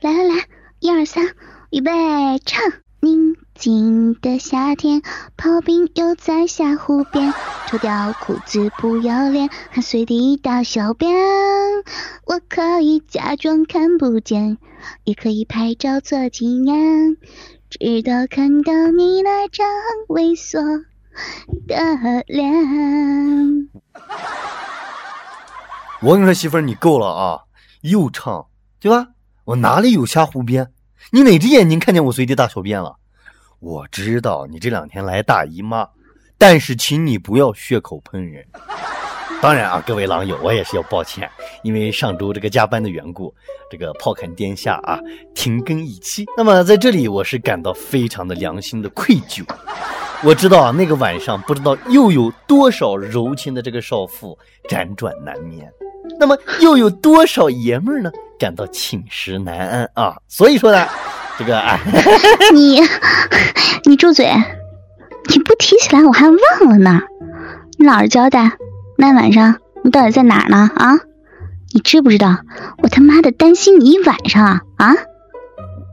来来来，一二三，预备，唱。宁静的夏天，炮兵又在下湖边，脱掉裤子不要脸，还随地大小便。我可以假装看不见，也可以拍照做纪念，直到看到你那张猥琐的脸。我跟你说，媳妇儿，你够了啊！又唱，对吧？我哪里有瞎胡编？你哪只眼睛看见我随地大小便了？我知道你这两天来大姨妈，但是请你不要血口喷人。当然啊，各位狼友，我也是要抱歉，因为上周这个加班的缘故，这个炮砍殿下啊停更一期。那么在这里，我是感到非常的良心的愧疚。我知道啊，那个晚上不知道又有多少柔情的这个少妇辗转难眠。那么又有多少爷们儿呢感到寝食难安啊？所以说呢，这个啊，你 你住嘴！你不提起来我还忘了呢。你老实交代，那晚上你到底在哪儿呢？啊？你知不知道我他妈的担心你一晚上啊？啊？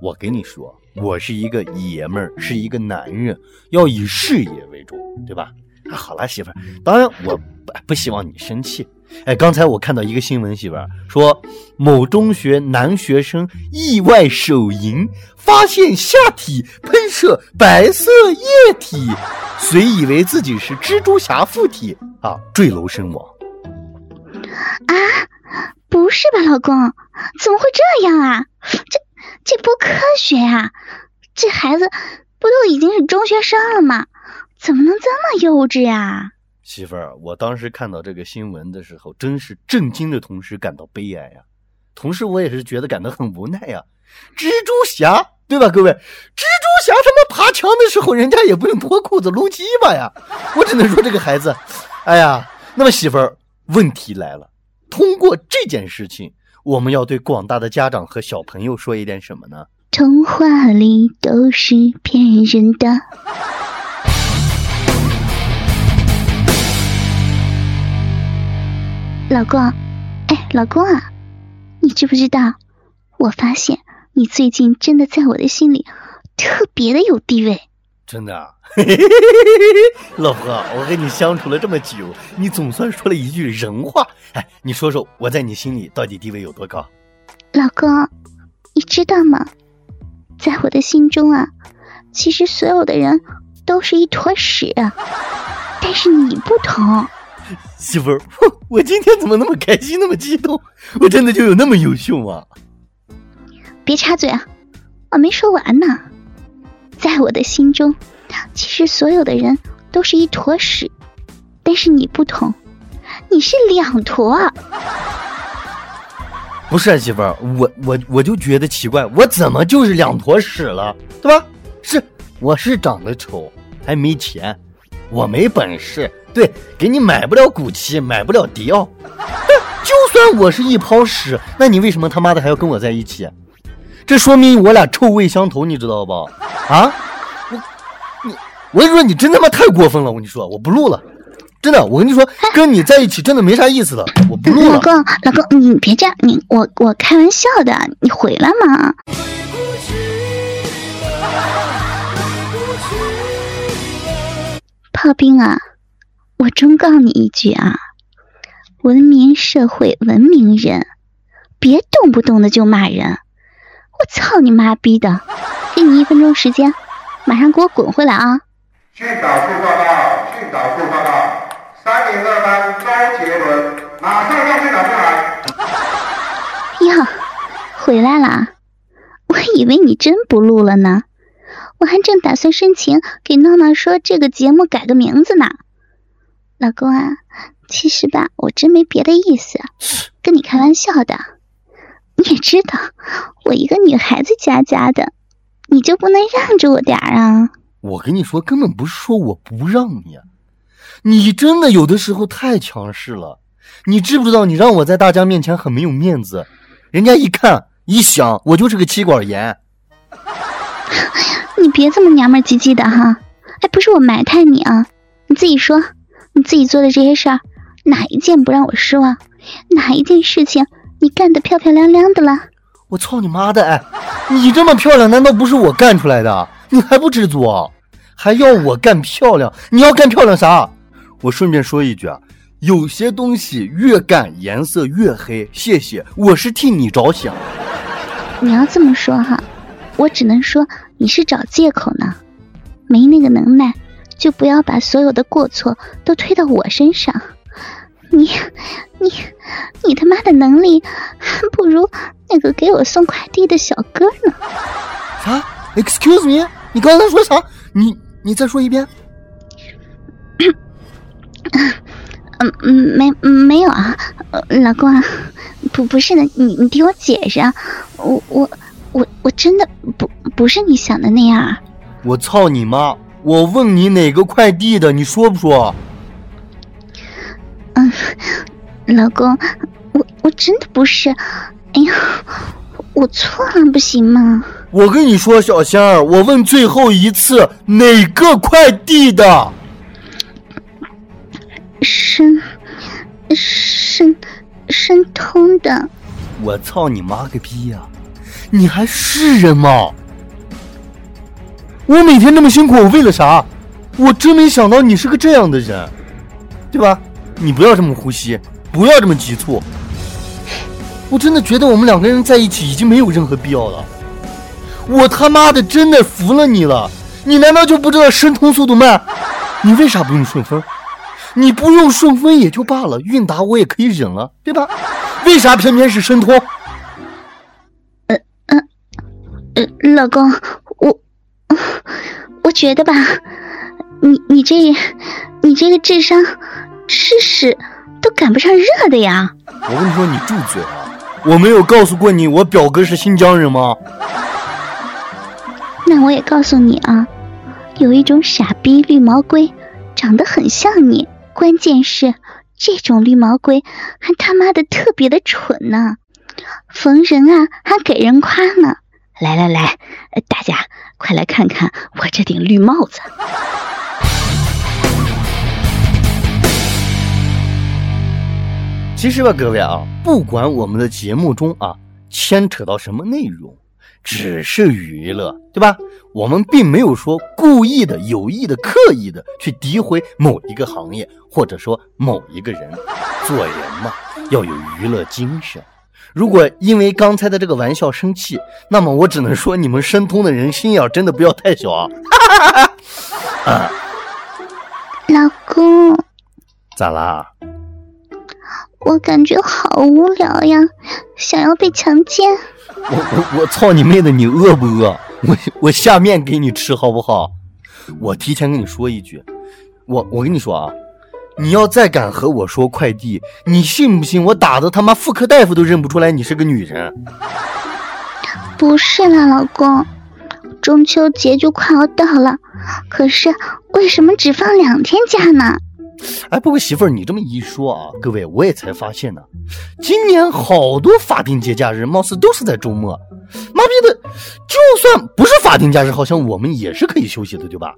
我跟你说，我是一个爷们儿，是一个男人，要以事业为重，对吧？啊，好了，媳妇儿，当然我不不希望你生气。哎，刚才我看到一个新闻，媳妇儿说某中学男学生意外手淫，发现下体喷射白色液体，遂以为自己是蜘蛛侠附体啊，坠楼身亡。啊，不是吧，老公？怎么会这样啊？这这不科学呀！这孩子不都已经是中学生了吗？怎么能这么幼稚呀？媳妇儿，我当时看到这个新闻的时候，真是震惊的同时感到悲哀呀。同时，我也是觉得感到很无奈呀。蜘蛛侠，对吧，各位？蜘蛛侠他妈爬墙的时候，人家也不用脱裤子撸鸡巴呀。我只能说这个孩子，哎呀。那么媳妇儿，问题来了。通过这件事情，我们要对广大的家长和小朋友说一点什么呢？童话里都是骗人的。老公，哎，老公啊，你知不知道？我发现你最近真的在我的心里特别的有地位。真的啊，老婆，我跟你相处了这么久，你总算说了一句人话。哎，你说说我在你心里到底地位有多高？老公，你知道吗？在我的心中啊，其实所有的人都是一坨屎，但是你不同。媳妇儿，我今天怎么那么开心，那么激动？我真的就有那么优秀吗？别插嘴啊，我没说完呢。在我的心中，其实所有的人都是一坨屎，但是你不同，你是两坨。不是啊媳妇儿，我我我就觉得奇怪，我怎么就是两坨屎了，对吧？是我是长得丑，还没钱，我没本事。对，给你买不了古奇，买不了迪奥。就算我是一泡屎，那你为什么他妈的还要跟我在一起？这说明我俩臭味相投，你知道吧？啊，我你，我跟你说，你真他妈太过分了！我跟你说，我不录了，真的，我跟你说，跟你在一起真的没啥意思了，我不录了。老公，老公，你别这样，你我我开玩笑的，你回来嘛。炮兵啊！我忠告你一句啊，文明社会文明人，别动不动的就骂人。我操你妈逼的！给你一分钟时间，马上给我滚回来啊！训导处报告，训导处报告，三零二班周杰伦，马上到训导处来。哟，回来啦，我以为你真不录了呢，我还正打算申请给闹闹说这个节目改个名字呢。老公啊，其实吧，我真没别的意思，跟你开玩笑的。你也知道，我一个女孩子家家的，你就不能让着我点儿啊？我跟你说，根本不是说我不让你，你真的有的时候太强势了。你知不知道，你让我在大家面前很没有面子，人家一看一想，我就是个妻管严。你别这么娘们唧唧的哈！哎，不是我埋汰你啊，你自己说。你自己做的这些事儿，哪一件不让我失望？哪一件事情你干得漂漂亮亮的了？我操你妈的！哎，你这么漂亮，难道不是我干出来的？你还不知足啊？还要我干漂亮？你要干漂亮啥？我顺便说一句啊，有些东西越干颜色越黑。谢谢，我是替你着想。你要这么说哈，我只能说你是找借口呢。没那个能耐，就不要把所有的过错都推到我身上。你，你，你他妈的能力还不如那个给我送快递的小哥呢。啥？Excuse me？你刚才说啥？你你再说一遍。嗯嗯，没没有啊，老公啊，不不是的，你你听我解释啊，我我我我真的不不是你想的那样。我操你妈！我问你哪个快递的，你说不说？嗯，老公，我我真的不是，哎呀，我错了，不行吗？我跟你说，小仙儿，我问最后一次，哪个快递的？申申申通的。我操你妈个逼呀！你还是人吗？我每天那么辛苦，我为了啥？我真没想到你是个这样的人，对吧？你不要这么呼吸，不要这么急促。我真的觉得我们两个人在一起已经没有任何必要了。我他妈的真的服了你了！你难道就不知道申通速度慢？你为啥不用顺丰？你不用顺丰也就罢了，韵达我也可以忍了，对吧？为啥偏偏是申通？呃呃呃，老公，我我觉得吧，你你这你这个智商。吃屎都赶不上热的呀！我跟你说，你住嘴啊！我没有告诉过你，我表哥是新疆人吗？那我也告诉你啊，有一种傻逼绿毛龟，长得很像你，关键是这种绿毛龟还他妈的特别的蠢呢，逢人啊还给人夸呢。来来来，大家快来看看我这顶绿帽子。其实吧，各位啊，不管我们的节目中啊牵扯到什么内容，只是娱乐，对吧？我们并没有说故意的、有意的、刻意的去诋毁某一个行业，或者说某一个人。做人嘛，要有娱乐精神。如果因为刚才的这个玩笑生气，那么我只能说你们申通的人心眼真的不要太小 啊！老公，咋啦？我感觉好无聊呀，想要被强奸。我我我操你妹的！你饿不饿？我我下面给你吃好不好？我提前跟你说一句，我我跟你说啊，你要再敢和我说快递，你信不信我打的他妈妇科大夫都认不出来你是个女人？不是啦，老公，中秋节就快要到了，可是为什么只放两天假呢？哎，不过媳妇儿，你这么一说啊，各位我也才发现呢，今年好多法定节假日貌似都是在周末。妈逼的，就算不是法定假日，好像我们也是可以休息的，对吧？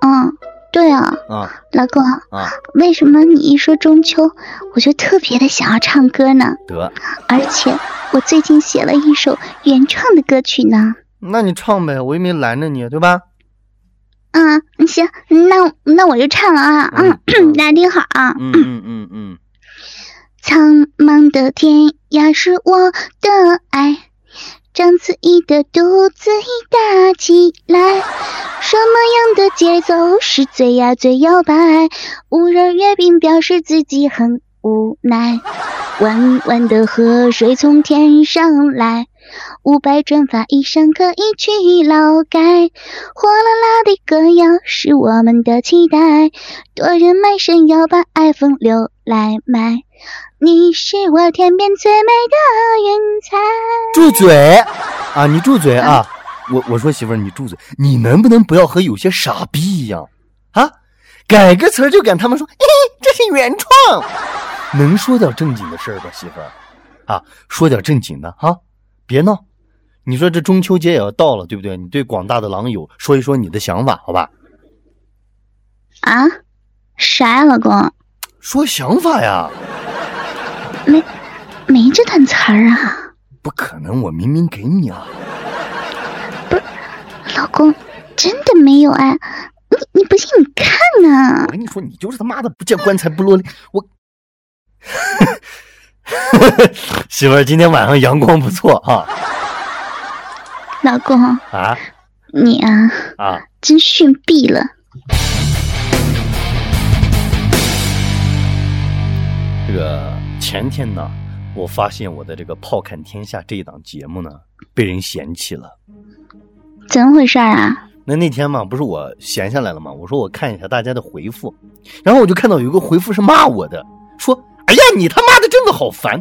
嗯，对啊。啊，老公啊，为什么你一说中秋，我就特别的想要唱歌呢？得，而且我最近写了一首原创的歌曲呢。那你唱呗，我又没拦着你，对吧？嗯，行，那那我就唱了啊，嗯，大家听好啊，嗯嗯嗯嗯。苍茫的天涯是我的爱，章子怡的肚子已大起来，什么样的节奏是最呀最摇摆？五仁月饼表示自己很无奈，弯弯的河水从天上来。五百转发以上可以去劳改，火辣辣的歌谣是我们的期待，多人卖身要把爱风流来卖。你是我天边最美的云彩。住嘴啊！你住嘴啊！我我说媳妇儿，你住嘴！你能不能不要和有些傻逼一样啊？改个词儿就敢他们说，嘿嘿，这是原创。能说点正经的事儿吧，媳妇儿啊，说点正经的哈。别闹！你说这中秋节也要到了，对不对？你对广大的狼友说一说你的想法，好吧？啊？啥呀，老公？说想法呀？没没这段词儿啊？不可能，我明明给你了。老公，真的没有啊！你你不信你看啊我！跟你说，你就是他妈的不见棺材不落泪。我，媳妇儿，今天晚上阳光不错啊老公，啊你啊，啊！真逊毙了！这个前天呢，我发现我的这个《炮侃天下》这一档节目呢，被人嫌弃了。怎么回事啊？那那天嘛，不是我闲下来了嘛，我说我看一下大家的回复，然后我就看到有一个回复是骂我的，说：“哎呀，你他妈的真的好烦。”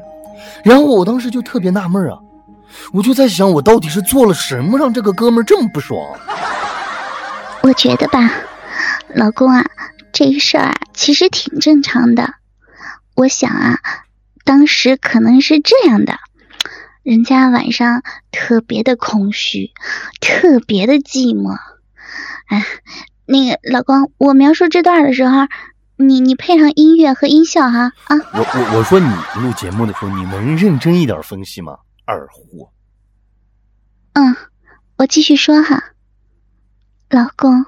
然后我当时就特别纳闷啊，我就在想，我到底是做了什么让这个哥们儿这么不爽？我觉得吧，老公啊，这事儿啊，其实挺正常的。我想啊，当时可能是这样的，人家晚上特别的空虚，特别的寂寞。哎，那个老公，我描述这段的时候，你你配上音乐和音效哈啊。我我我说你录节目的时候，你能认真一点分析吗？二货，嗯，我继续说哈，老公，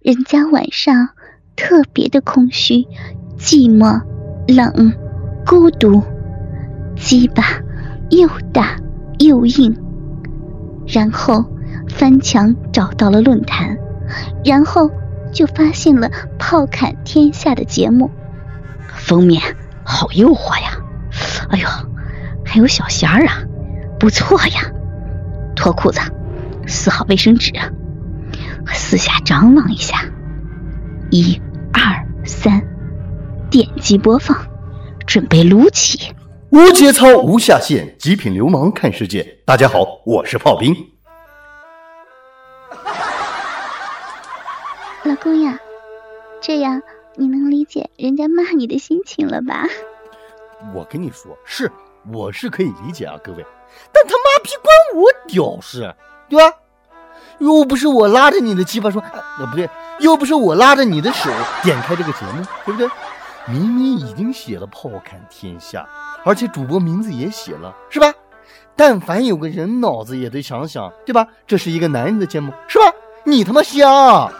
人家晚上特别的空虚、寂寞、冷、孤独，鸡巴又大又硬，然后翻墙找到了论坛，然后就发现了《炮侃天下》的节目，封面好诱惑呀！哎呦，还有小弦儿啊，不错呀！脱裤子，撕好卫生纸，四下张望一下，一、二、三，点击播放，准备撸起。无节操无下限，极品流氓看世界。大家好，我是炮兵。老公呀，这样你能理解人家骂你的心情了吧？我跟你说，是我是可以理解啊，各位，但他妈逼关我屌事，对吧？又不是我拉着你的鸡巴说，呃，不对，又不是我拉着你的手点开这个节目，对不对？明明已经写了“炮侃天下”，而且主播名字也写了，是吧？但凡有个人脑子也得想想，对吧？这是一个男人的节目，是吧？你他妈瞎啊！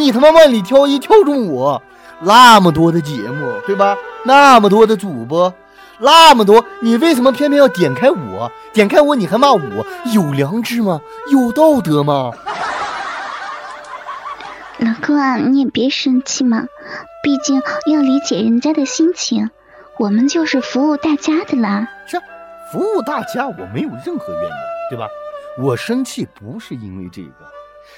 你他妈万里挑一挑中我，那么多的节目，对吧？那么多的主播，那么多，你为什么偏偏要点开我？点开我你还骂我？有良知吗？有道德吗？老公啊，你也别生气嘛，毕竟要理解人家的心情，我们就是服务大家的啦。是服务大家，我没有任何怨言，对吧？我生气不是因为这个，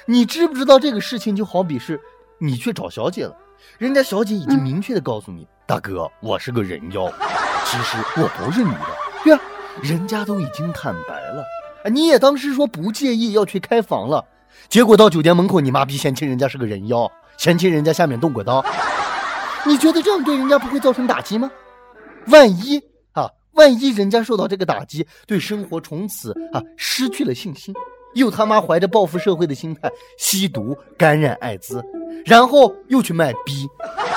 你知不知道这个事情就好比是你去找小姐了，人家小姐已经明确的告诉你，大哥，我是个人妖，其实我不是女的，对啊，人家都已经坦白了，啊你也当时说不介意要去开房了，结果到酒店门口，你妈逼嫌弃人家是个人妖，嫌弃人家下面动过刀，你觉得这样对人家不会造成打击吗？万一啊，万一人家受到这个打击，对生活从此啊失去了信心，又他妈怀着报复社会的心态吸毒、感染艾滋，然后又去卖逼，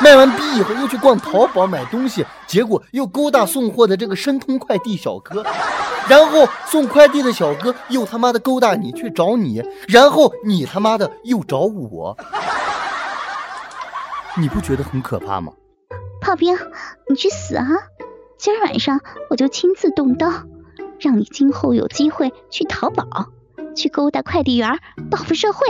卖完逼以后又去逛淘宝买东西，结果又勾搭送货的这个申通快递小哥，然后送快递的小哥又他妈的勾搭你去找你，然后你他妈的又找我，你不觉得很可怕吗？炮兵，你去死啊！今儿晚上我就亲自动刀，让你今后有机会去淘宝，去勾搭快递员，报复社会。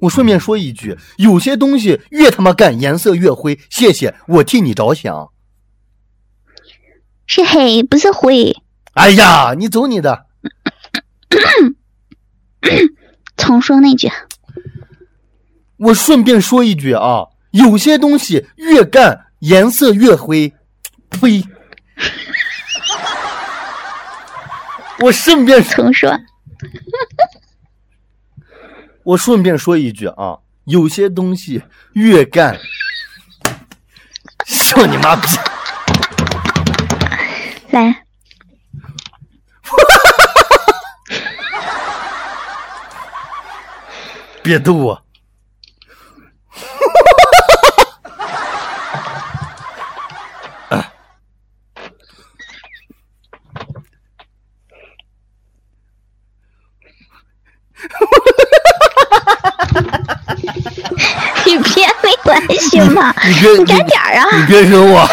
我顺便说一句，有些东西越他妈干颜色越灰。谢谢，我替你着想。是黑不是灰。哎呀，你走你的！重说那句，我顺便说一句啊，有些东西越干颜色越灰。呸！我顺便重说。我顺便说一句啊，有些东西越干，笑你妈逼！来，别逗我。你别没关系吗？你别你赶点儿啊！你别惹我。